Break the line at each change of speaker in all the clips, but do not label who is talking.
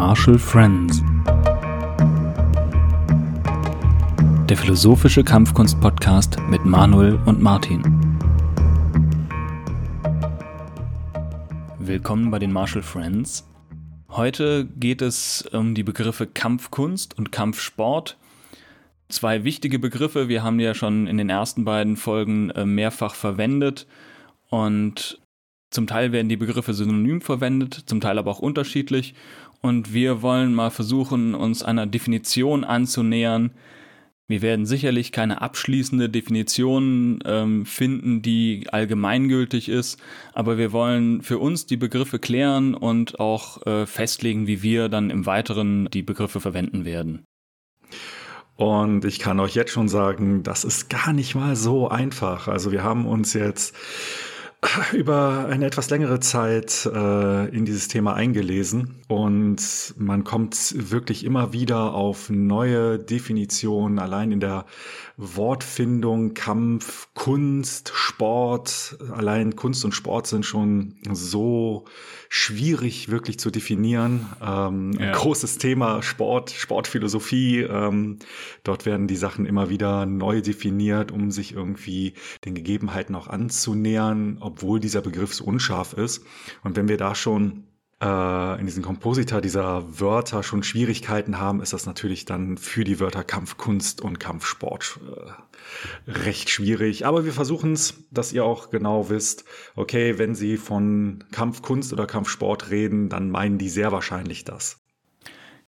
Marshall Friends. Der philosophische Kampfkunst-Podcast mit Manuel und Martin. Willkommen bei den Marshall Friends. Heute geht es um die Begriffe Kampfkunst und Kampfsport. Zwei wichtige Begriffe, wir haben die ja schon in den ersten beiden Folgen äh, mehrfach verwendet und zum Teil werden die Begriffe synonym verwendet, zum Teil aber auch unterschiedlich. Und wir wollen mal versuchen, uns einer Definition anzunähern. Wir werden sicherlich keine abschließende Definition ähm, finden, die allgemeingültig ist, aber wir wollen für uns die Begriffe klären und auch äh, festlegen, wie wir dann im Weiteren die Begriffe verwenden werden.
Und ich kann euch jetzt schon sagen, das ist gar nicht mal so einfach. Also wir haben uns jetzt über eine etwas längere Zeit äh, in dieses Thema eingelesen und man kommt wirklich immer wieder auf neue Definitionen, allein in der Wortfindung, Kampf, Kunst, Sport. Allein Kunst und Sport sind schon so schwierig wirklich zu definieren. Ähm, ja. Großes Thema Sport, Sportphilosophie. Ähm, dort werden die Sachen immer wieder neu definiert, um sich irgendwie den Gegebenheiten auch anzunähern, obwohl dieser Begriff so unscharf ist. Und wenn wir da schon äh, in diesen Komposita dieser Wörter schon Schwierigkeiten haben, ist das natürlich dann für die Wörter Kampfkunst und Kampfsport äh, recht schwierig. Aber wir versuchen es, dass ihr auch genau wisst, okay, wenn sie von Kampfkunst oder Kampfsport reden, dann meinen die sehr wahrscheinlich das.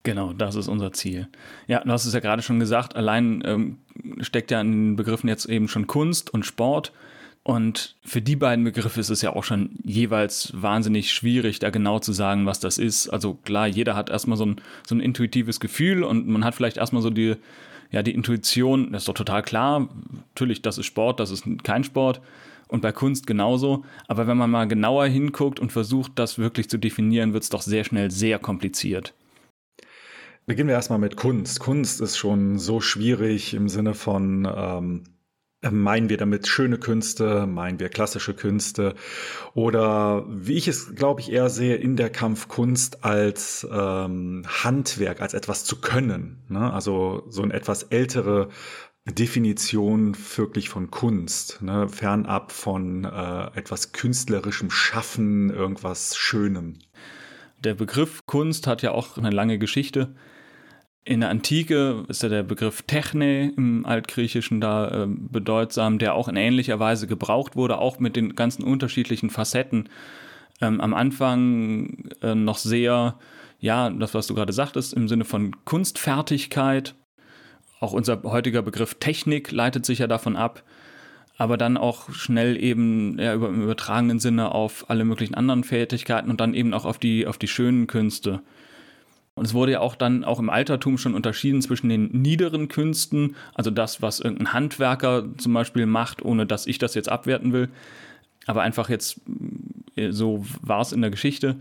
Genau, das ist unser Ziel. Ja, du hast es ja gerade schon gesagt, allein ähm, steckt ja in den Begriffen jetzt eben schon Kunst und Sport. Und für die beiden Begriffe ist es ja auch schon jeweils wahnsinnig schwierig, da genau zu sagen, was das ist. Also klar, jeder hat erstmal so ein, so ein intuitives Gefühl und man hat vielleicht erstmal so die, ja, die Intuition, das ist doch total klar, natürlich, das ist Sport, das ist kein Sport. Und bei Kunst genauso. Aber wenn man mal genauer hinguckt und versucht, das wirklich zu definieren, wird es doch sehr schnell sehr kompliziert.
Beginnen wir erstmal mit Kunst. Kunst ist schon so schwierig im Sinne von, ähm, Meinen wir damit schöne Künste, meinen wir klassische Künste oder wie ich es, glaube ich, eher sehe, in der Kampfkunst als ähm, Handwerk, als etwas zu können. Ne? Also so eine etwas ältere Definition wirklich von Kunst, ne? fernab von äh, etwas künstlerischem Schaffen, irgendwas Schönem.
Der Begriff Kunst hat ja auch eine lange Geschichte. In der Antike ist ja der Begriff Techne im Altgriechischen da äh, bedeutsam, der auch in ähnlicher Weise gebraucht wurde, auch mit den ganzen unterschiedlichen Facetten. Ähm, am Anfang äh, noch sehr, ja, das, was du gerade sagtest, im Sinne von Kunstfertigkeit. Auch unser heutiger Begriff Technik leitet sich ja davon ab, aber dann auch schnell eben ja, über, im übertragenen Sinne auf alle möglichen anderen Fertigkeiten und dann eben auch auf die, auf die schönen Künste. Und es wurde ja auch dann auch im Altertum schon unterschieden zwischen den niederen Künsten, also das, was irgendein Handwerker zum Beispiel macht, ohne dass ich das jetzt abwerten will. Aber einfach jetzt, äh, so war es in der Geschichte.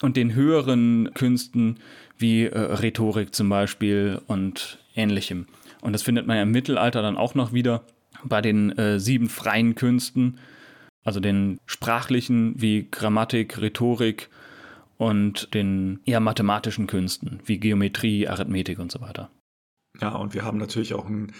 Und den höheren Künsten wie äh, Rhetorik zum Beispiel und ähnlichem. Und das findet man ja im Mittelalter dann auch noch wieder bei den äh, sieben freien Künsten, also den sprachlichen wie Grammatik, Rhetorik, und den eher mathematischen Künsten wie Geometrie, Arithmetik und so weiter.
Ja, und wir haben natürlich auch ein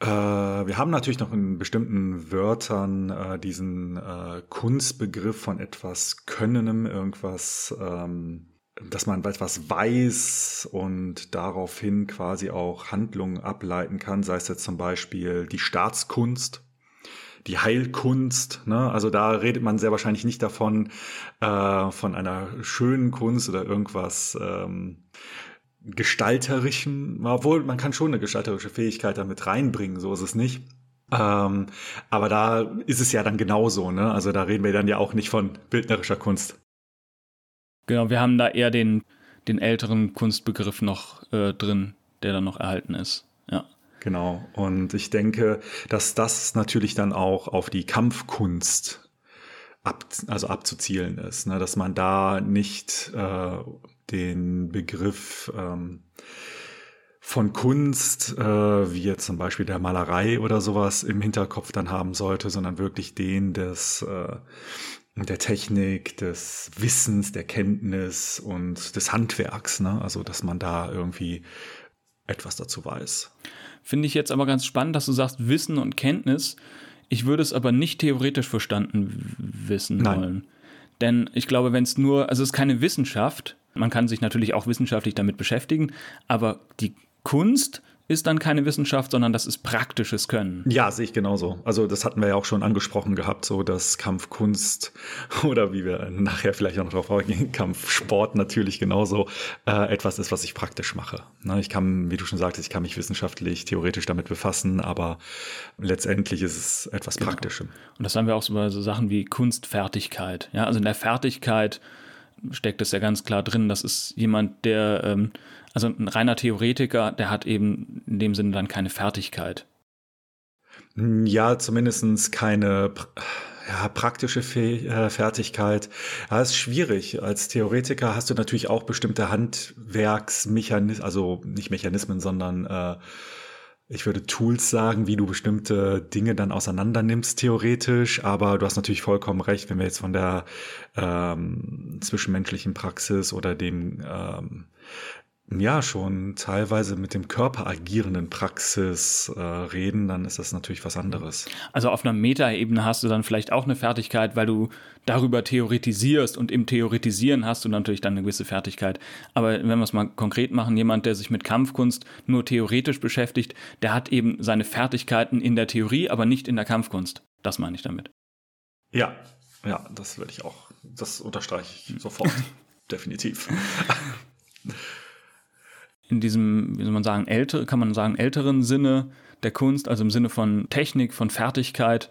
äh, wir haben natürlich noch in bestimmten Wörtern äh, diesen äh, Kunstbegriff von etwas Könnendem, irgendwas, ähm, dass man etwas weiß und daraufhin quasi auch Handlungen ableiten kann, sei es jetzt zum Beispiel die Staatskunst, die Heilkunst. Ne? Also da redet man sehr wahrscheinlich nicht davon, äh, von einer schönen Kunst oder irgendwas ähm, gestalterischem. Obwohl, man kann schon eine gestalterische Fähigkeit damit reinbringen, so ist es nicht. Ähm, aber da ist es ja dann genauso. Ne? Also da reden wir dann ja auch nicht von bildnerischer Kunst.
Genau, wir haben da eher den, den älteren Kunstbegriff noch äh, drin, der dann noch erhalten ist. Ja.
Genau. Und ich denke, dass das natürlich dann auch auf die Kampfkunst ab, also abzuzielen ist, ne? dass man da nicht äh, den Begriff ähm, von Kunst, äh, wie jetzt zum Beispiel der Malerei oder sowas im Hinterkopf dann haben sollte, sondern wirklich den des, äh, der Technik, des Wissens, der Kenntnis und des Handwerks. Ne? Also, dass man da irgendwie etwas dazu weiß.
Finde ich jetzt aber ganz spannend, dass du sagst Wissen und Kenntnis. Ich würde es aber nicht theoretisch verstanden wissen Nein. wollen. Denn ich glaube, wenn es nur, also es ist keine Wissenschaft, man kann sich natürlich auch wissenschaftlich damit beschäftigen, aber die Kunst ist dann keine Wissenschaft, sondern das ist praktisches Können.
Ja, sehe ich genauso. Also das hatten wir ja auch schon angesprochen gehabt, so dass Kampfkunst oder wie wir nachher vielleicht auch noch drauf eingehen, Kampfsport natürlich genauso äh, etwas ist, was ich praktisch mache. Ne, ich kann, wie du schon sagtest, ich kann mich wissenschaftlich, theoretisch damit befassen, aber letztendlich ist es etwas genau. Praktischem.
Und das haben wir auch so bei so Sachen wie Kunstfertigkeit. Ja, also in der Fertigkeit steckt es ja ganz klar drin, das ist jemand, der ähm, also ein reiner Theoretiker, der hat eben in dem Sinne dann keine Fertigkeit.
Ja, zumindest keine ja, praktische Fe äh, Fertigkeit. Ja, ist schwierig. Als Theoretiker hast du natürlich auch bestimmte Handwerksmechanismen, also nicht Mechanismen, sondern äh, ich würde Tools sagen, wie du bestimmte Dinge dann auseinander nimmst, theoretisch. Aber du hast natürlich vollkommen recht, wenn wir jetzt von der ähm, zwischenmenschlichen Praxis oder dem ähm, ja schon teilweise mit dem Körper agierenden Praxis äh, reden, dann ist das natürlich was anderes.
Also auf einer Metaebene hast du dann vielleicht auch eine Fertigkeit, weil du darüber theoretisierst und im Theoretisieren hast du natürlich dann eine gewisse Fertigkeit. Aber wenn wir es mal konkret machen, jemand, der sich mit Kampfkunst nur theoretisch beschäftigt, der hat eben seine Fertigkeiten in der Theorie, aber nicht in der Kampfkunst. Das meine ich damit.
Ja, ja, das würde ich auch, das unterstreiche ich sofort. Definitiv.
In diesem, wie soll man sagen, älter, kann man sagen, älteren Sinne der Kunst, also im Sinne von Technik, von Fertigkeit,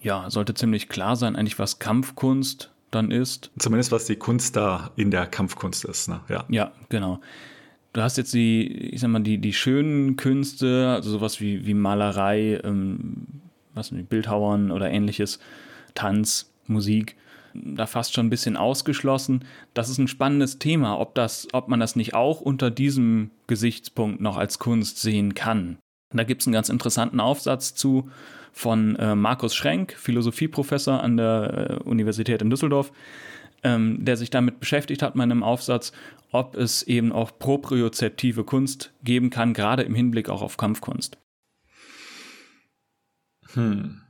ja, sollte ziemlich klar sein, eigentlich, was Kampfkunst dann ist.
Zumindest was die Kunst da in der Kampfkunst ist, ne?
Ja. Ja, genau. Du hast jetzt die, ich sag mal, die, die schönen Künste, also sowas wie, wie Malerei, ähm, was nicht, Bildhauern oder ähnliches, Tanz, Musik da fast schon ein bisschen ausgeschlossen. Das ist ein spannendes Thema, ob, das, ob man das nicht auch unter diesem Gesichtspunkt noch als Kunst sehen kann. Da gibt es einen ganz interessanten Aufsatz zu von äh, Markus Schrenk, Philosophieprofessor an der äh, Universität in Düsseldorf, ähm, der sich damit beschäftigt hat, meinem Aufsatz, ob es eben auch propriozeptive Kunst geben kann, gerade im Hinblick auch auf Kampfkunst. Hm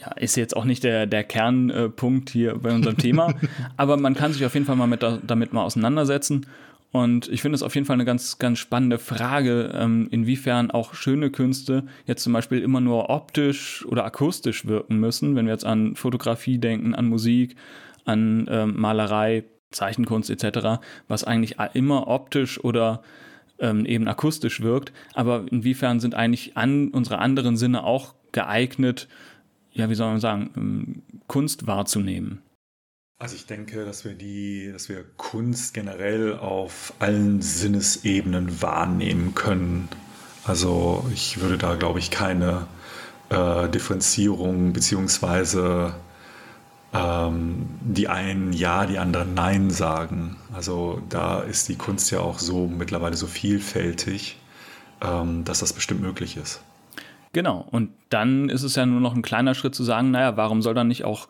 ja, ist jetzt auch nicht der, der Kernpunkt hier bei unserem Thema, aber man kann sich auf jeden Fall mal mit, damit mal auseinandersetzen. Und ich finde es auf jeden Fall eine ganz, ganz spannende Frage, ähm, inwiefern auch schöne Künste jetzt zum Beispiel immer nur optisch oder akustisch wirken müssen, wenn wir jetzt an Fotografie denken, an Musik, an ähm, Malerei, Zeichenkunst etc., was eigentlich immer optisch oder ähm, eben akustisch wirkt. Aber inwiefern sind eigentlich an unsere anderen Sinne auch geeignet, ja, wie soll man sagen, ähm, Kunst wahrzunehmen?
Also ich denke, dass wir die, dass wir Kunst generell auf allen Sinnesebenen wahrnehmen können. Also ich würde da, glaube ich, keine äh, Differenzierung beziehungsweise ähm, die einen ja, die anderen nein sagen. Also da ist die Kunst ja auch so mittlerweile so vielfältig, ähm, dass das bestimmt möglich ist.
Genau, und dann ist es ja nur noch ein kleiner Schritt zu sagen, naja, warum soll dann nicht auch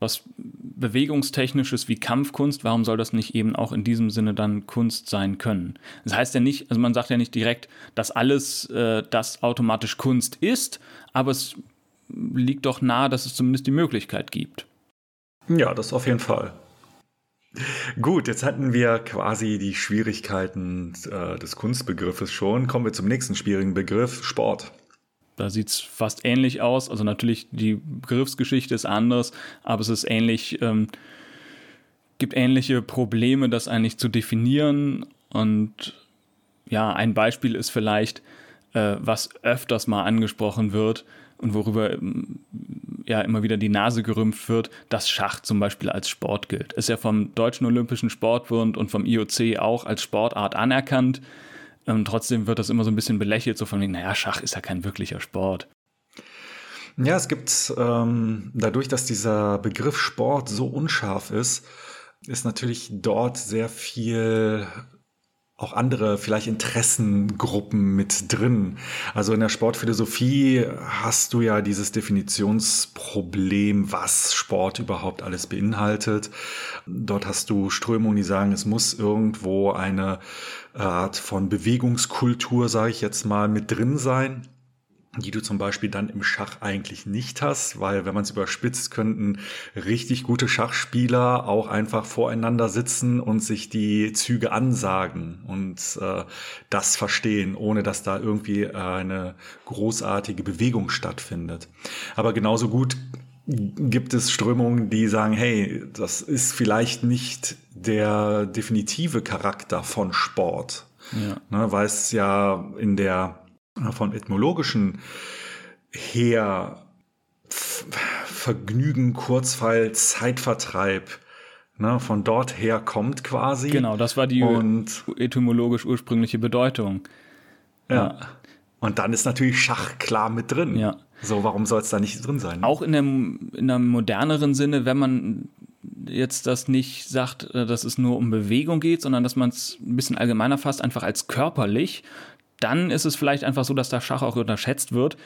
was Bewegungstechnisches wie Kampfkunst, warum soll das nicht eben auch in diesem Sinne dann Kunst sein können? Das heißt ja nicht, also man sagt ja nicht direkt, dass alles äh, das automatisch Kunst ist, aber es liegt doch nahe, dass es zumindest die Möglichkeit gibt.
Ja, das auf jeden Fall. Gut, jetzt hatten wir quasi die Schwierigkeiten äh, des Kunstbegriffes schon. Kommen wir zum nächsten schwierigen Begriff, Sport.
Da sieht es fast ähnlich aus. Also natürlich die Begriffsgeschichte ist anders, aber es ist ähnlich, ähm, gibt ähnliche Probleme, das eigentlich zu definieren. Und ja, ein Beispiel ist vielleicht, äh, was öfters mal angesprochen wird und worüber ähm, ja immer wieder die Nase gerümpft wird, dass Schach zum Beispiel als Sport gilt. Ist ja vom Deutschen Olympischen Sportbund und vom IOC auch als Sportart anerkannt. Ähm, trotzdem wird das immer so ein bisschen belächelt, so von wegen, naja, Schach ist ja kein wirklicher Sport.
Ja, es gibt ähm, dadurch, dass dieser Begriff Sport so unscharf ist, ist natürlich dort sehr viel auch andere vielleicht Interessengruppen mit drin. Also in der Sportphilosophie hast du ja dieses Definitionsproblem, was Sport überhaupt alles beinhaltet. Dort hast du Strömungen, die sagen, es muss irgendwo eine Art von Bewegungskultur, sage ich jetzt mal, mit drin sein die du zum Beispiel dann im Schach eigentlich nicht hast, weil wenn man es überspitzt, könnten richtig gute Schachspieler auch einfach voreinander sitzen und sich die Züge ansagen und äh, das verstehen, ohne dass da irgendwie äh, eine großartige Bewegung stattfindet. Aber genauso gut gibt es Strömungen, die sagen, hey, das ist vielleicht nicht der definitive Charakter von Sport. Ja. Ne, weil es ja in der von etymologischen her Vergnügen, Kurzfall, Zeitvertreib ne, von dort her kommt quasi.
Genau, das war die und, etymologisch ursprüngliche Bedeutung.
Ja. ja. Und dann ist natürlich Schach klar mit drin. Ja. So, warum soll es da nicht drin sein?
Auch in einem, in einem moderneren Sinne, wenn man jetzt das nicht sagt, äh, dass es nur um Bewegung geht, sondern dass man es ein bisschen allgemeiner fasst, einfach als körperlich dann ist es vielleicht einfach so, dass der Schach auch unterschätzt wird,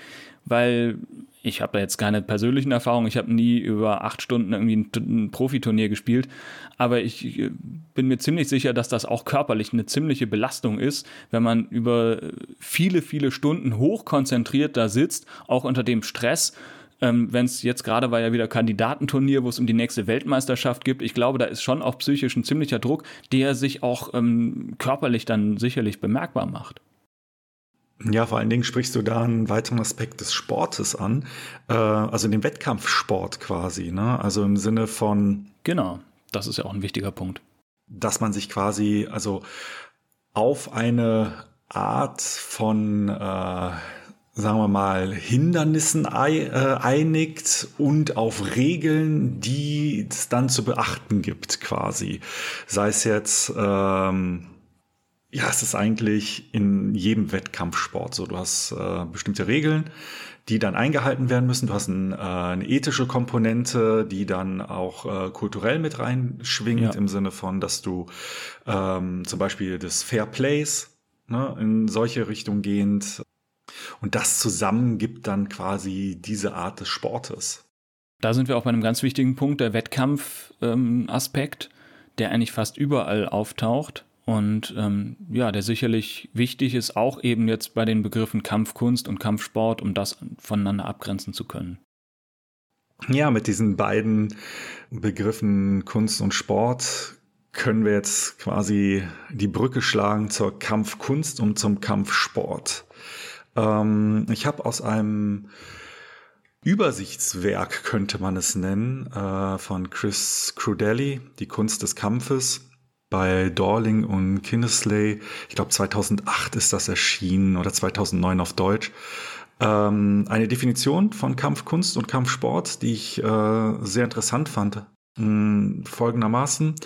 weil ich habe da jetzt keine persönlichen Erfahrungen, ich habe nie über acht Stunden irgendwie ein, ein Profiturnier gespielt, aber ich äh, bin mir ziemlich sicher, dass das auch körperlich eine ziemliche Belastung ist, wenn man über viele, viele Stunden hochkonzentriert da sitzt, auch unter dem Stress. Ähm, wenn es jetzt gerade war ja wieder Kandidatenturnier, wo es um die nächste Weltmeisterschaft gibt. Ich glaube, da ist schon auch psychisch ein ziemlicher Druck, der sich auch ähm, körperlich dann sicherlich bemerkbar macht.
Ja, vor allen Dingen sprichst du da einen weiteren Aspekt des Sportes an, äh, also den Wettkampfsport quasi, ne? Also im Sinne von.
Genau, das ist ja auch ein wichtiger Punkt.
Dass man sich quasi, also auf eine Art von, äh, sagen wir mal, Hindernissen äh, einigt und auf Regeln, die es dann zu beachten gibt, quasi. Sei es jetzt, ähm, ja, es ist eigentlich in jedem Wettkampfsport so. Du hast äh, bestimmte Regeln, die dann eingehalten werden müssen. Du hast ein, äh, eine ethische Komponente, die dann auch äh, kulturell mit reinschwingt, ja. im Sinne von, dass du ähm, zum Beispiel des Fair Plays ne, in solche Richtung gehend. Und das zusammen gibt dann quasi diese Art des Sportes.
Da sind wir auch bei einem ganz wichtigen Punkt, der Wettkampfaspekt, ähm, der eigentlich fast überall auftaucht und ähm, ja, der sicherlich wichtig ist, auch eben jetzt bei den Begriffen Kampfkunst und Kampfsport, um das voneinander abgrenzen zu können.
Ja, mit diesen beiden Begriffen Kunst und Sport können wir jetzt quasi die Brücke schlagen zur Kampfkunst und zum Kampfsport. Ähm, ich habe aus einem Übersichtswerk, könnte man es nennen, äh, von Chris Crudelli, Die Kunst des Kampfes, bei Dorling und Kinnesley. Ich glaube 2008 ist das erschienen oder 2009 auf Deutsch. Ähm, eine Definition von Kampfkunst und Kampfsport, die ich äh, sehr interessant fand. Hm, folgendermaßen.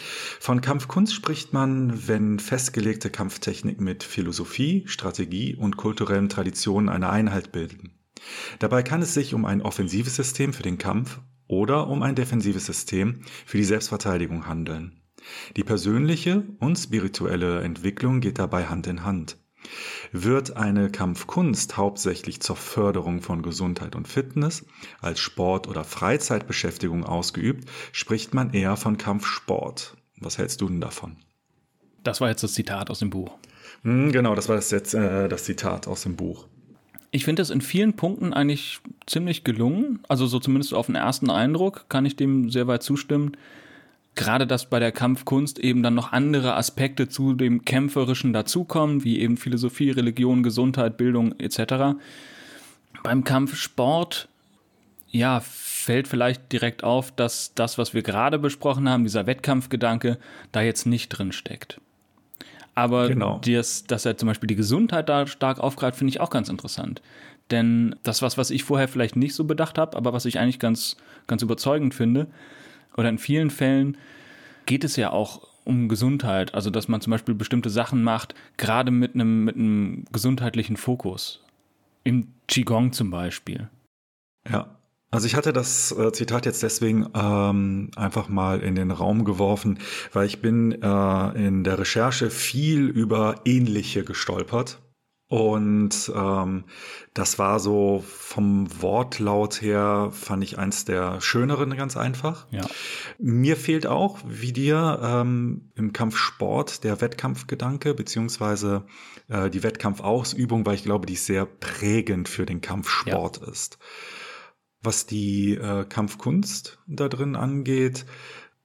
Von Kampfkunst spricht man, wenn festgelegte Kampftechnik mit Philosophie, Strategie und kulturellen Traditionen eine Einheit bilden. Dabei kann es sich um ein offensives System für den Kampf oder um ein defensives System für die Selbstverteidigung handeln. Die persönliche und spirituelle Entwicklung geht dabei Hand in Hand. Wird eine Kampfkunst hauptsächlich zur Förderung von Gesundheit und Fitness als Sport- oder Freizeitbeschäftigung ausgeübt, spricht man eher von Kampfsport. Was hältst du denn davon?
Das war jetzt das Zitat aus dem Buch.
Hm, genau, das war das jetzt äh, das Zitat aus dem Buch.
Ich finde das in vielen Punkten eigentlich ziemlich gelungen. Also so zumindest auf den ersten Eindruck kann ich dem sehr weit zustimmen gerade dass bei der Kampfkunst eben dann noch andere Aspekte zu dem Kämpferischen dazukommen, wie eben Philosophie, Religion, Gesundheit, Bildung etc. Beim Kampfsport, ja, fällt vielleicht direkt auf, dass das, was wir gerade besprochen haben, dieser Wettkampfgedanke, da jetzt nicht drin steckt. Aber genau. das, dass er zum Beispiel die Gesundheit da stark aufgreift, finde ich auch ganz interessant. Denn das was, was ich vorher vielleicht nicht so bedacht habe, aber was ich eigentlich ganz, ganz überzeugend finde, oder in vielen Fällen geht es ja auch um Gesundheit, also dass man zum Beispiel bestimmte Sachen macht, gerade mit einem, mit einem gesundheitlichen Fokus. Im Qigong zum Beispiel.
Ja, Also ich hatte das äh, Zitat jetzt deswegen ähm, einfach mal in den Raum geworfen, weil ich bin äh, in der Recherche viel über ähnliche gestolpert. Und ähm, das war so vom Wortlaut her, fand ich eins der schöneren ganz einfach.
Ja.
Mir fehlt auch, wie dir, ähm, im Kampfsport der Wettkampfgedanke, beziehungsweise äh, die Wettkampfausübung, weil ich glaube, die sehr prägend für den Kampfsport ja. ist. Was die äh, Kampfkunst da drin angeht,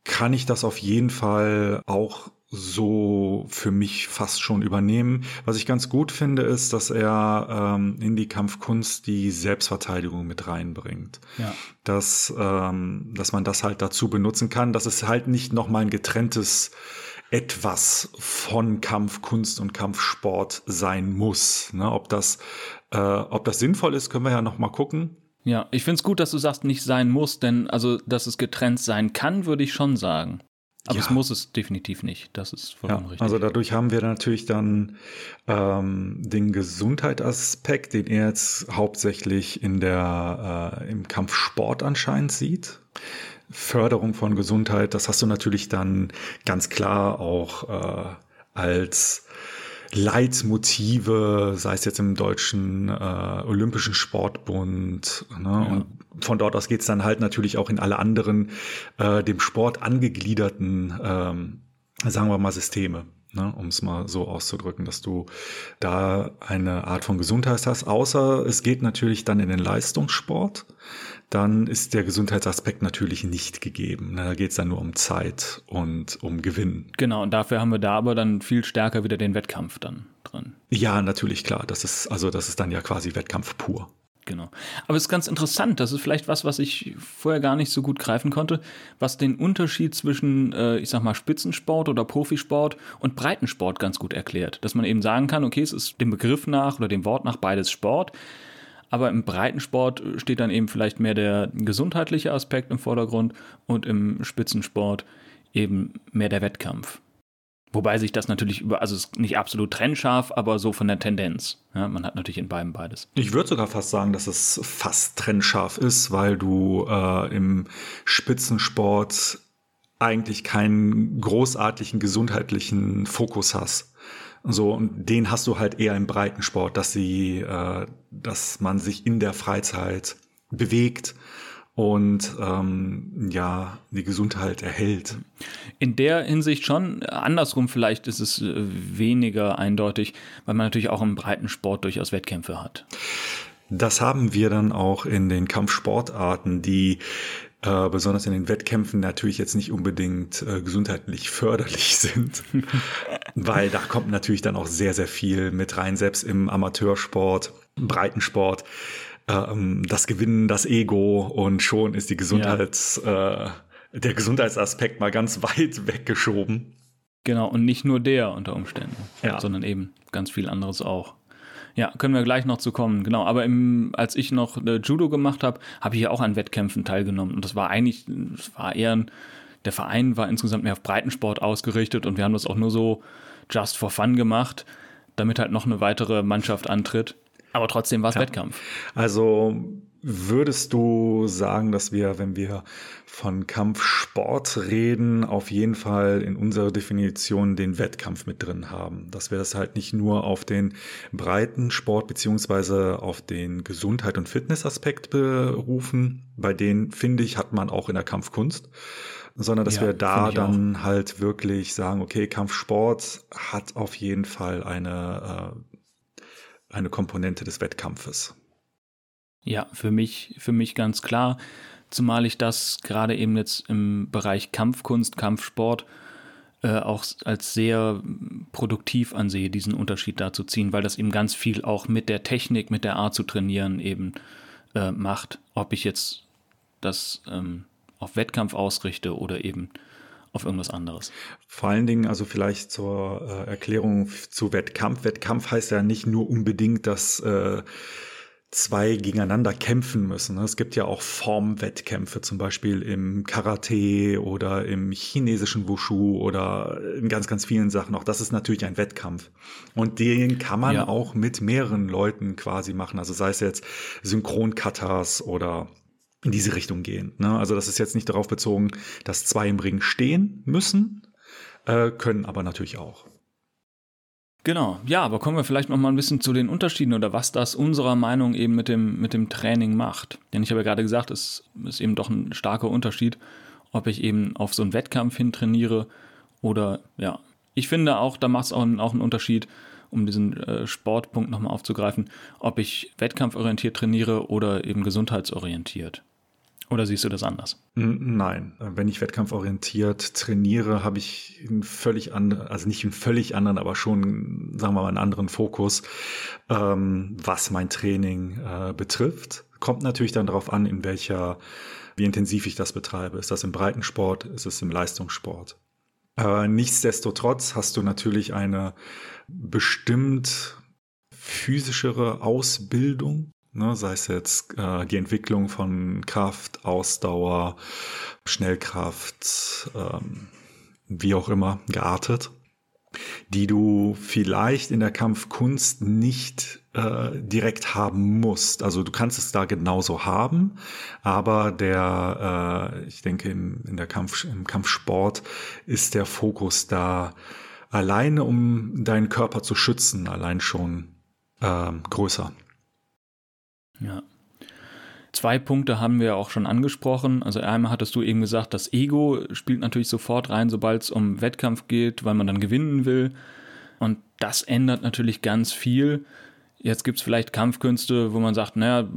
kann ich das auf jeden Fall auch so für mich fast schon übernehmen. Was ich ganz gut finde, ist, dass er ähm, in die Kampfkunst die Selbstverteidigung mit reinbringt.
Ja.
Dass, ähm, dass man das halt dazu benutzen kann, dass es halt nicht nochmal ein getrenntes etwas von Kampfkunst und Kampfsport sein muss. Ne? Ob, das, äh, ob das sinnvoll ist, können wir ja nochmal gucken.
Ja, ich finde es gut, dass du sagst, nicht sein muss, denn also, dass es getrennt sein kann, würde ich schon sagen. Aber ja. es muss es definitiv nicht. Das ist vollkommen ja, richtig.
Also dadurch haben wir natürlich dann ähm, den Gesundheitsaspekt, den er jetzt hauptsächlich in der, äh, im Kampfsport anscheinend sieht. Förderung von Gesundheit, das hast du natürlich dann ganz klar auch äh, als Leitmotive, sei es jetzt im deutschen äh, Olympischen Sportbund. Ne? Ja. Und von dort aus geht's dann halt natürlich auch in alle anderen äh, dem Sport angegliederten, ähm, sagen wir mal, Systeme. Ne, um es mal so auszudrücken, dass du da eine Art von Gesundheit hast, außer es geht natürlich dann in den Leistungssport, dann ist der Gesundheitsaspekt natürlich nicht gegeben. Da geht es dann nur um Zeit und um Gewinn.
Genau, und dafür haben wir da aber dann viel stärker wieder den Wettkampf dann drin.
Ja, natürlich, klar. Das ist, also das ist dann ja quasi Wettkampf pur.
Genau. Aber es ist ganz interessant, das ist vielleicht was, was ich vorher gar nicht so gut greifen konnte, was den Unterschied zwischen, äh, ich sag mal, Spitzensport oder Profisport und Breitensport ganz gut erklärt. Dass man eben sagen kann, okay, es ist dem Begriff nach oder dem Wort nach beides Sport. Aber im Breitensport steht dann eben vielleicht mehr der gesundheitliche Aspekt im Vordergrund und im Spitzensport eben mehr der Wettkampf. Wobei sich das natürlich über, also nicht absolut trennscharf, aber so von der Tendenz. Ja, man hat natürlich in beiden beides.
Ich würde sogar fast sagen, dass es fast trennscharf ist, weil du äh, im Spitzensport eigentlich keinen großartigen gesundheitlichen Fokus hast. So, und den hast du halt eher im Breitensport, dass sie, äh, dass man sich in der Freizeit bewegt und ähm, ja, die Gesundheit erhält.
In der Hinsicht schon. Andersrum vielleicht ist es äh, weniger eindeutig, weil man natürlich auch im Breitensport durchaus Wettkämpfe hat.
Das haben wir dann auch in den Kampfsportarten, die äh, besonders in den Wettkämpfen natürlich jetzt nicht unbedingt äh, gesundheitlich förderlich sind, weil da kommt natürlich dann auch sehr, sehr viel mit rein, selbst im Amateursport, Breitensport. Ähm, das Gewinnen, das Ego und schon ist die Gesundheits, ja. äh, der Gesundheitsaspekt mal ganz weit weggeschoben.
Genau, und nicht nur der unter Umständen, ja. sondern eben ganz viel anderes auch. Ja, können wir gleich noch zu kommen. Genau, aber im, als ich noch äh, Judo gemacht habe, habe ich ja auch an Wettkämpfen teilgenommen. Und das war eigentlich, das war eher ein, der Verein war insgesamt mehr auf Breitensport ausgerichtet und wir haben das auch nur so just for fun gemacht, damit halt noch eine weitere Mannschaft antritt. Aber trotzdem war es ja. Wettkampf.
Also Würdest du sagen, dass wir, wenn wir von Kampfsport reden, auf jeden Fall in unserer Definition den Wettkampf mit drin haben? Dass wir das halt nicht nur auf den breiten Sport beziehungsweise auf den Gesundheit- und Fitnessaspekt berufen. Bei denen, finde ich, hat man auch in der Kampfkunst. Sondern dass ja, wir da dann auch. halt wirklich sagen, okay, Kampfsport hat auf jeden Fall eine, äh, eine Komponente des Wettkampfes.
Ja, für mich, für mich ganz klar. Zumal ich das gerade eben jetzt im Bereich Kampfkunst, Kampfsport äh, auch als sehr produktiv ansehe, diesen Unterschied da zu ziehen, weil das eben ganz viel auch mit der Technik, mit der Art zu trainieren eben äh, macht. Ob ich jetzt das ähm, auf Wettkampf ausrichte oder eben auf irgendwas anderes.
Vor allen Dingen, also vielleicht zur äh, Erklärung zu Wettkampf. Wettkampf heißt ja nicht nur unbedingt, dass äh, zwei gegeneinander kämpfen müssen. Ne? Es gibt ja auch Formwettkämpfe, zum Beispiel im Karate oder im chinesischen Wushu oder in ganz, ganz vielen Sachen. Auch das ist natürlich ein Wettkampf. Und den kann man ja. auch mit mehreren Leuten quasi machen. Also sei es jetzt Synchronkatas oder in diese Richtung gehen. Ne? Also das ist jetzt nicht darauf bezogen, dass zwei im Ring stehen müssen, äh, können aber natürlich auch.
Genau, ja, aber kommen wir vielleicht noch mal ein bisschen zu den Unterschieden oder was das unserer Meinung eben mit dem, mit dem Training macht. Denn ich habe ja gerade gesagt, es ist eben doch ein starker Unterschied, ob ich eben auf so einen Wettkampf hin trainiere oder ja. Ich finde auch, da macht es auch, auch einen Unterschied, um diesen äh, Sportpunkt nochmal aufzugreifen, ob ich wettkampforientiert trainiere oder eben gesundheitsorientiert. Oder siehst du das anders?
Nein, wenn ich wettkampforientiert trainiere, habe ich einen völlig anderen, also nicht einen völlig anderen, aber schon, sagen wir mal, einen anderen Fokus, ähm, was mein Training äh, betrifft. Kommt natürlich dann darauf an, in welcher, wie intensiv ich das betreibe. Ist das im Breitensport? Ist es im Leistungssport? Äh, nichtsdestotrotz hast du natürlich eine bestimmt physischere Ausbildung Ne, sei es jetzt äh, die Entwicklung von Kraft, Ausdauer, Schnellkraft, ähm, wie auch immer, geartet, die du vielleicht in der Kampfkunst nicht äh, direkt haben musst. Also du kannst es da genauso haben, aber der, äh, ich denke, im, in der Kampf, im Kampfsport ist der Fokus da alleine, um deinen Körper zu schützen, allein schon äh, größer.
Ja. Zwei Punkte haben wir auch schon angesprochen. Also einmal hattest du eben gesagt, das Ego spielt natürlich sofort rein, sobald es um Wettkampf geht, weil man dann gewinnen will. Und das ändert natürlich ganz viel. Jetzt gibt es vielleicht Kampfkünste, wo man sagt, naja,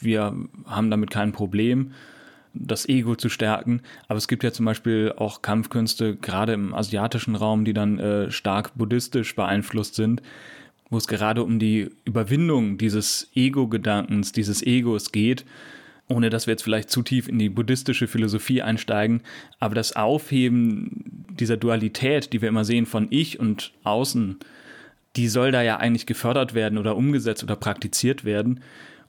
wir haben damit kein Problem, das Ego zu stärken. Aber es gibt ja zum Beispiel auch Kampfkünste, gerade im asiatischen Raum, die dann äh, stark buddhistisch beeinflusst sind, wo es gerade um die Überwindung dieses Ego-Gedankens, dieses Egos geht, ohne dass wir jetzt vielleicht zu tief in die buddhistische Philosophie einsteigen, aber das Aufheben dieser Dualität, die wir immer sehen von Ich und Außen, die soll da ja eigentlich gefördert werden oder umgesetzt oder praktiziert werden.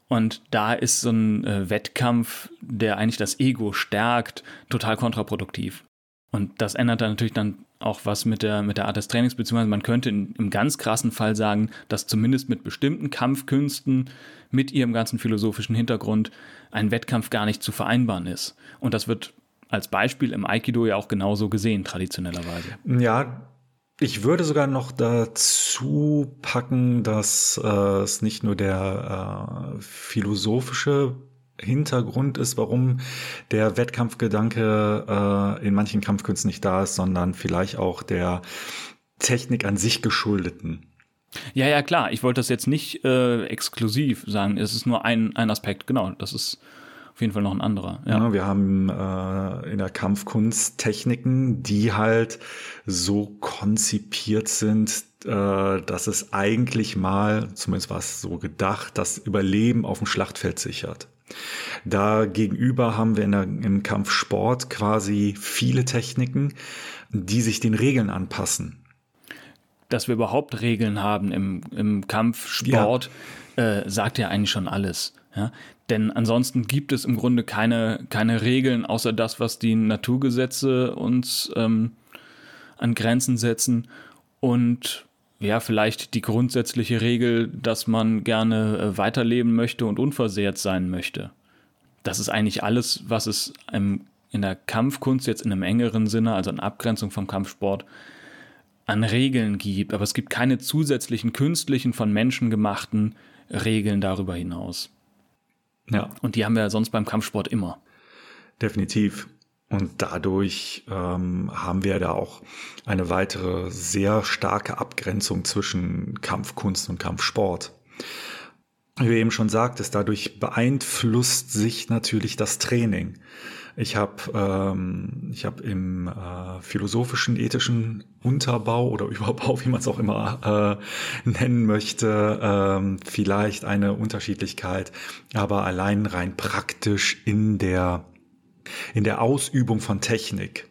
Und da ist so ein äh, Wettkampf, der eigentlich das Ego stärkt, total kontraproduktiv. Und das ändert dann natürlich dann auch was mit der, mit der Art des Trainings, beziehungsweise man könnte in, im ganz krassen Fall sagen, dass zumindest mit bestimmten Kampfkünsten, mit ihrem ganzen philosophischen Hintergrund, ein Wettkampf gar nicht zu vereinbaren ist. Und das wird als Beispiel im Aikido ja auch genauso gesehen, traditionellerweise.
Ja, ich würde sogar noch dazu packen, dass äh, es nicht nur der äh, philosophische Hintergrund ist, warum der Wettkampfgedanke äh, in manchen Kampfkünsten nicht da ist, sondern vielleicht auch der Technik an sich geschuldeten.
Ja, ja, klar. Ich wollte das jetzt nicht äh, exklusiv sagen. Es ist nur ein, ein Aspekt. Genau, das ist auf jeden Fall noch ein anderer.
Ja. ja wir haben äh, in der Kampfkunst Techniken, die halt so konzipiert sind, äh, dass es eigentlich mal, zumindest war es so gedacht, das Überleben auf dem Schlachtfeld sichert. Da gegenüber haben wir in der, im Kampfsport quasi viele Techniken, die sich den Regeln anpassen.
Dass wir überhaupt Regeln haben im, im Kampfsport, ja. Äh, sagt ja eigentlich schon alles. Ja? Denn ansonsten gibt es im Grunde keine, keine Regeln, außer das, was die Naturgesetze uns ähm, an Grenzen setzen. Und ja, vielleicht die grundsätzliche Regel, dass man gerne äh, weiterleben möchte und unversehrt sein möchte. Das ist eigentlich alles, was es im, in der Kampfkunst jetzt in einem engeren Sinne, also in Abgrenzung vom Kampfsport, an Regeln gibt. Aber es gibt keine zusätzlichen künstlichen, von Menschen gemachten Regeln darüber hinaus. Ja. Und die haben wir ja sonst beim Kampfsport immer.
Definitiv. Und dadurch ähm, haben wir da auch eine weitere sehr starke Abgrenzung zwischen Kampfkunst und Kampfsport. Wie du eben schon sagtest, dadurch beeinflusst sich natürlich das Training. Ich habe ähm, ich hab im äh, philosophischen, ethischen Unterbau oder Überbau, wie man es auch immer äh, nennen möchte, ähm, vielleicht eine Unterschiedlichkeit, aber allein rein praktisch in der in der Ausübung von Technik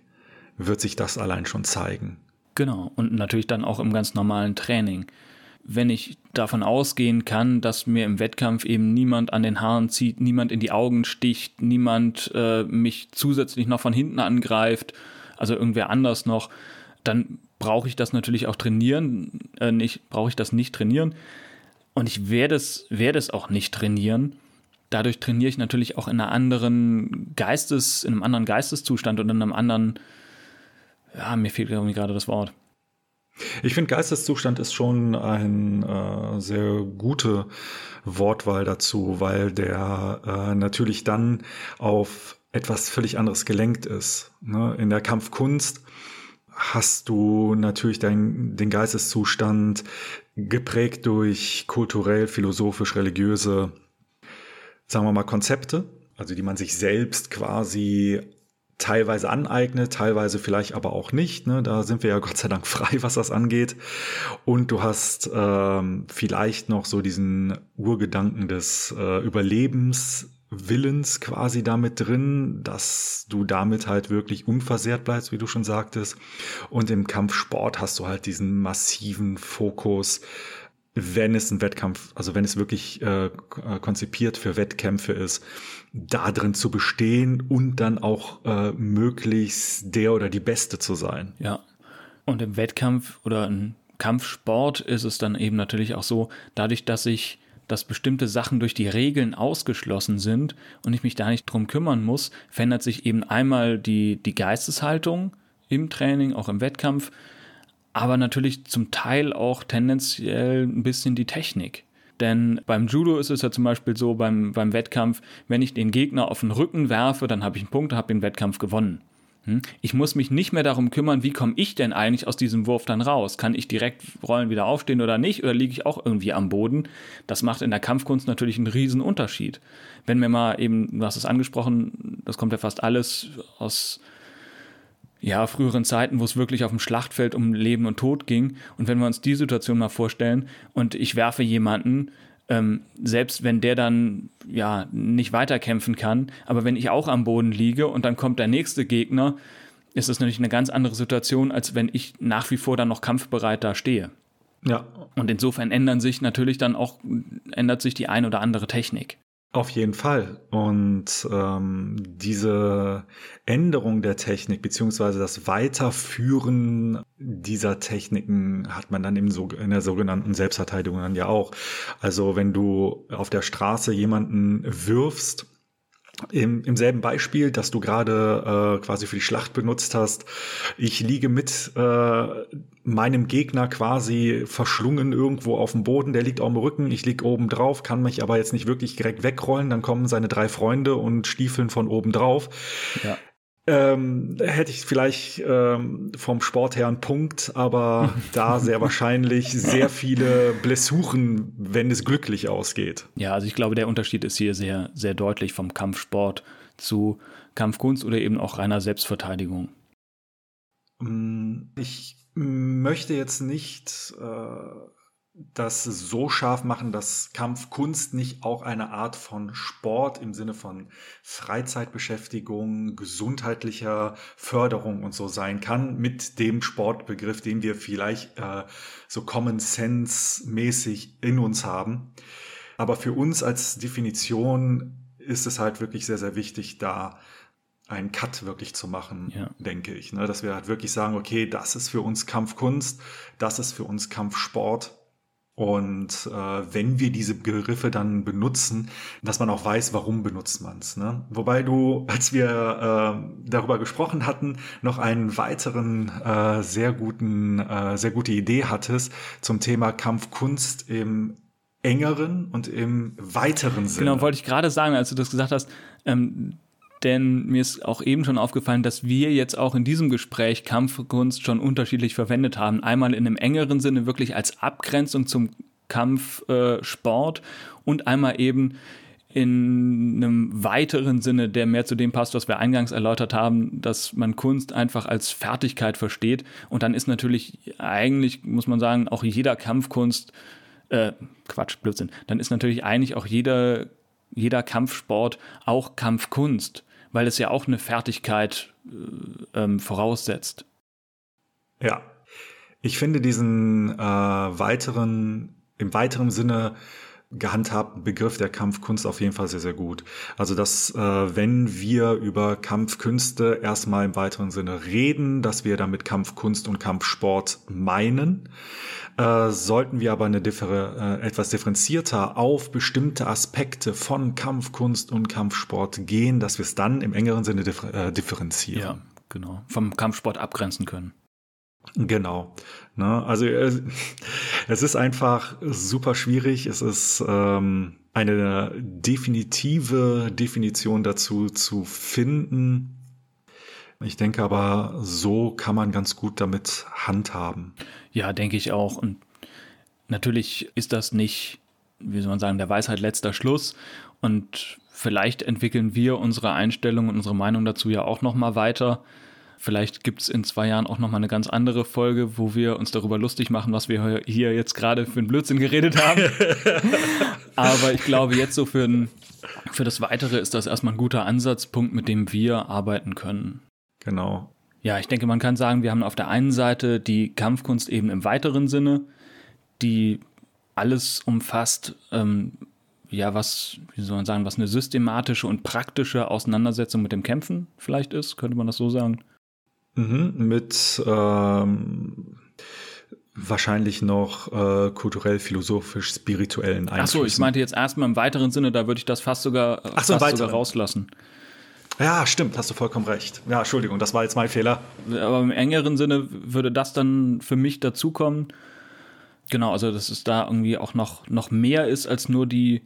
wird sich das allein schon zeigen.
Genau, und natürlich dann auch im ganz normalen Training. Wenn ich davon ausgehen kann, dass mir im Wettkampf eben niemand an den Haaren zieht, niemand in die Augen sticht, niemand äh, mich zusätzlich noch von hinten angreift, also irgendwer anders noch, dann brauche ich das natürlich auch trainieren. Äh, brauche ich das nicht trainieren. Und ich werde es, werde es auch nicht trainieren, dadurch trainiere ich natürlich auch in einer anderen Geistes, in einem anderen Geisteszustand und in einem anderen, ja, mir fehlt irgendwie gerade das Wort.
Ich finde, Geisteszustand ist schon ein äh, sehr gute Wortwahl dazu, weil der äh, natürlich dann auf etwas völlig anderes gelenkt ist. Ne? In der Kampfkunst hast du natürlich dein, den Geisteszustand geprägt durch kulturell, philosophisch, religiöse, sagen wir mal, Konzepte, also die man sich selbst quasi teilweise aneignet, teilweise vielleicht aber auch nicht. Ne? Da sind wir ja Gott sei Dank frei, was das angeht. Und du hast ähm, vielleicht noch so diesen Urgedanken des äh, Überlebens Willens quasi damit drin, dass du damit halt wirklich unversehrt bleibst, wie du schon sagtest. Und im Kampfsport hast du halt diesen massiven Fokus, wenn es ein Wettkampf, also wenn es wirklich äh, konzipiert für Wettkämpfe ist, da drin zu bestehen und dann auch äh, möglichst der oder die Beste zu sein.
Ja. Und im Wettkampf oder im Kampfsport ist es dann eben natürlich auch so, dadurch, dass ich dass bestimmte Sachen durch die Regeln ausgeschlossen sind und ich mich da nicht drum kümmern muss, verändert sich eben einmal die, die Geisteshaltung im Training, auch im Wettkampf, aber natürlich zum Teil auch tendenziell ein bisschen die Technik. Denn beim Judo ist es ja zum Beispiel so, beim, beim Wettkampf, wenn ich den Gegner auf den Rücken werfe, dann habe ich einen Punkt, habe den Wettkampf gewonnen. Hm? Ich muss mich nicht mehr darum kümmern, wie komme ich denn eigentlich aus diesem Wurf dann raus? Kann ich direkt rollen wieder aufstehen oder nicht? Oder liege ich auch irgendwie am Boden? Das macht in der Kampfkunst natürlich einen riesen Unterschied. Wenn wir mal eben, du hast es angesprochen, das kommt ja fast alles aus ja, früheren Zeiten, wo es wirklich auf dem Schlachtfeld um Leben und Tod ging. Und wenn wir uns die Situation mal vorstellen und ich werfe jemanden, ähm, selbst wenn der dann ja nicht weiterkämpfen kann, aber wenn ich auch am Boden liege und dann kommt der nächste Gegner, ist das natürlich eine ganz andere Situation, als wenn ich nach wie vor dann noch kampfbereit da stehe. Ja. Und insofern ändern sich natürlich dann auch, ändert sich die ein oder andere Technik.
Auf jeden Fall. Und ähm, diese Änderung der Technik beziehungsweise das Weiterführen dieser Techniken hat man dann im, in der sogenannten Selbstverteidigung dann ja auch. Also wenn du auf der Straße jemanden wirfst, im, im selben Beispiel, das du gerade äh, quasi für die Schlacht benutzt hast, ich liege mit äh, meinem Gegner quasi verschlungen irgendwo auf dem Boden, der liegt auf dem Rücken, ich lieg oben drauf, kann mich aber jetzt nicht wirklich direkt wegrollen, dann kommen seine drei Freunde und stiefeln von oben drauf. Ja. Ähm, hätte ich vielleicht ähm, vom Sport her einen Punkt, aber da sehr wahrscheinlich sehr viele Blessuren, wenn es glücklich ausgeht.
Ja, also ich glaube, der Unterschied ist hier sehr, sehr deutlich vom Kampfsport zu Kampfkunst oder eben auch reiner Selbstverteidigung.
Mm, ich möchte jetzt nicht äh, das so scharf machen, dass Kampfkunst nicht auch eine Art von Sport im Sinne von Freizeitbeschäftigung, gesundheitlicher Förderung und so sein kann, mit dem Sportbegriff, den wir vielleicht äh, so Common Sense mäßig in uns haben. Aber für uns als Definition ist es halt wirklich sehr, sehr wichtig, da einen Cut wirklich zu machen, ja. denke ich. Ne? Dass wir halt wirklich sagen, okay, das ist für uns Kampfkunst, das ist für uns Kampfsport und äh, wenn wir diese Begriffe dann benutzen, dass man auch weiß, warum benutzt man es. Ne? Wobei du, als wir äh, darüber gesprochen hatten, noch einen weiteren äh, sehr guten, äh, sehr gute Idee hattest zum Thema Kampfkunst im engeren und im weiteren Sinne.
Genau, wollte ich gerade sagen, als du das gesagt hast. Ähm, denn mir ist auch eben schon aufgefallen, dass wir jetzt auch in diesem Gespräch Kampfkunst schon unterschiedlich verwendet haben. Einmal in einem engeren Sinne wirklich als Abgrenzung zum Kampfsport äh, und einmal eben in einem weiteren Sinne, der mehr zu dem passt, was wir eingangs erläutert haben, dass man Kunst einfach als Fertigkeit versteht. Und dann ist natürlich eigentlich, muss man sagen, auch jeder Kampfkunst, äh, Quatsch, Blödsinn, dann ist natürlich eigentlich auch jeder, jeder Kampfsport auch Kampfkunst weil es ja auch eine Fertigkeit äh, ähm, voraussetzt.
Ja, ich finde diesen äh, weiteren, im weiteren Sinne gehandhabten Begriff der Kampfkunst auf jeden Fall sehr, sehr gut. Also, dass äh, wenn wir über Kampfkünste erstmal im weiteren Sinne reden, dass wir damit Kampfkunst und Kampfsport meinen, äh, sollten wir aber eine differ äh, etwas differenzierter auf bestimmte Aspekte von Kampfkunst und Kampfsport gehen, dass wir es dann im engeren Sinne differ äh, differenzieren. Ja,
genau. Vom Kampfsport abgrenzen können.
Genau. Ne? Also äh, es ist einfach super schwierig. Es ist ähm, eine definitive Definition dazu zu finden. Ich denke aber, so kann man ganz gut damit handhaben.
Ja, denke ich auch. Und natürlich ist das nicht, wie soll man sagen, der Weisheit letzter Schluss. Und vielleicht entwickeln wir unsere Einstellung und unsere Meinung dazu ja auch noch mal weiter. Vielleicht gibt es in zwei Jahren auch nochmal eine ganz andere Folge, wo wir uns darüber lustig machen, was wir hier jetzt gerade für einen Blödsinn geredet haben. Aber ich glaube, jetzt so für, ein, für das Weitere ist das erstmal ein guter Ansatzpunkt, mit dem wir arbeiten können.
Genau.
Ja, ich denke, man kann sagen, wir haben auf der einen Seite die Kampfkunst eben im weiteren Sinne, die alles umfasst, ähm, ja, was, wie soll man sagen, was eine systematische und praktische Auseinandersetzung mit dem Kämpfen vielleicht ist, könnte man das so sagen?
Mhm, mit ähm, wahrscheinlich noch äh, kulturell, philosophisch, spirituellen
Einflüssen. Achso, ich meinte jetzt erstmal im weiteren Sinne, da würde ich das fast sogar,
Ach so,
fast sogar rauslassen.
Ja, stimmt, hast du vollkommen recht. Ja, Entschuldigung, das war jetzt mein Fehler.
Aber im engeren Sinne würde das dann für mich dazukommen. Genau, also dass es da irgendwie auch noch, noch mehr ist als nur die,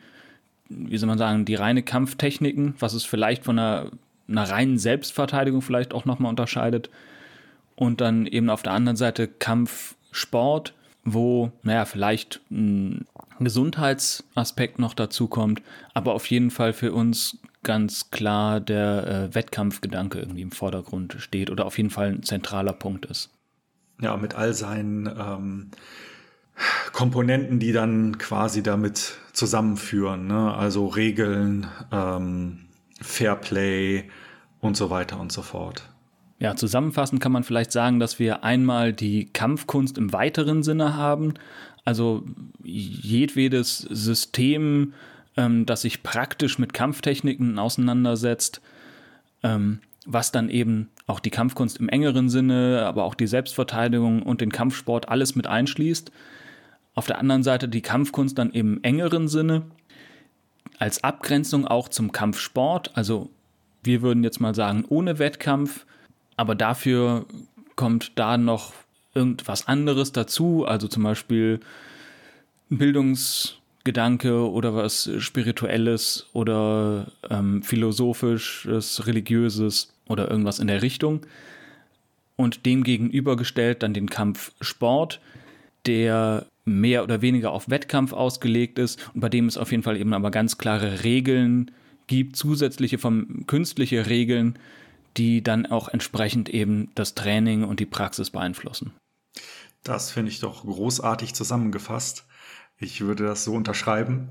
wie soll man sagen, die reine Kampftechniken, was es vielleicht von einer einer reinen Selbstverteidigung vielleicht auch nochmal unterscheidet. Und dann eben auf der anderen Seite Kampfsport, wo, naja, vielleicht ein Gesundheitsaspekt noch dazu kommt, aber auf jeden Fall für uns ganz klar der äh, Wettkampfgedanke irgendwie im Vordergrund steht oder auf jeden Fall ein zentraler Punkt ist.
Ja, mit all seinen ähm, Komponenten, die dann quasi damit zusammenführen, ne? also Regeln, ähm, Fairplay und so weiter und so fort.
Ja, zusammenfassend kann man vielleicht sagen, dass wir einmal die Kampfkunst im weiteren Sinne haben, also jedwedes System, ähm, das sich praktisch mit Kampftechniken auseinandersetzt, ähm, was dann eben auch die Kampfkunst im engeren Sinne, aber auch die Selbstverteidigung und den Kampfsport alles mit einschließt. Auf der anderen Seite die Kampfkunst dann im engeren Sinne, als Abgrenzung auch zum Kampfsport. Also wir würden jetzt mal sagen, ohne Wettkampf, aber dafür kommt da noch irgendwas anderes dazu, also zum Beispiel Bildungsgedanke oder was Spirituelles oder ähm, Philosophisches, Religiöses oder irgendwas in der Richtung. Und dem gegenübergestellt dann den Kampfsport, der mehr oder weniger auf Wettkampf ausgelegt ist und bei dem es auf jeden Fall eben aber ganz klare Regeln gibt, zusätzliche vom künstliche Regeln, die dann auch entsprechend eben das Training und die Praxis beeinflussen.
Das finde ich doch großartig zusammengefasst. Ich würde das so unterschreiben.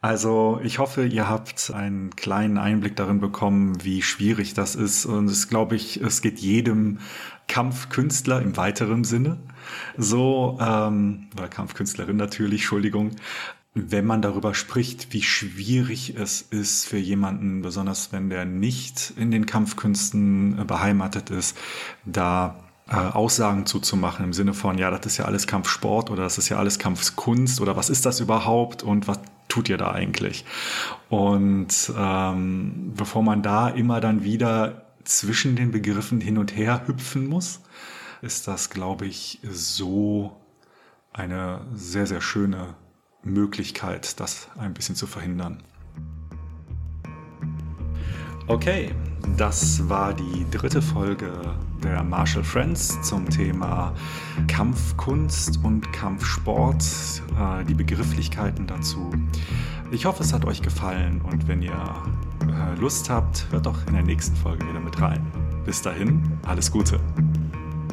Also ich hoffe, ihr habt einen kleinen Einblick darin bekommen, wie schwierig das ist. Und es glaube ich, es geht jedem Kampfkünstler im weiteren Sinne so, ähm, oder Kampfkünstlerin natürlich, Entschuldigung, wenn man darüber spricht, wie schwierig es ist für jemanden, besonders wenn der nicht in den Kampfkünsten beheimatet ist, da äh, Aussagen zuzumachen im Sinne von, ja, das ist ja alles Kampfsport oder das ist ja alles Kampfkunst oder was ist das überhaupt und was tut ihr da eigentlich? Und ähm, bevor man da immer dann wieder zwischen den Begriffen hin und her hüpfen muss, ist das, glaube ich, so eine sehr, sehr schöne Möglichkeit, das ein bisschen zu verhindern. Okay, das war die dritte Folge der Marshall Friends zum Thema Kampfkunst und Kampfsport, äh, die Begrifflichkeiten dazu. Ich hoffe, es hat euch gefallen und wenn ihr Lust habt, hört doch in der nächsten Folge wieder mit rein. Bis dahin, alles Gute.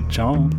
Ciao.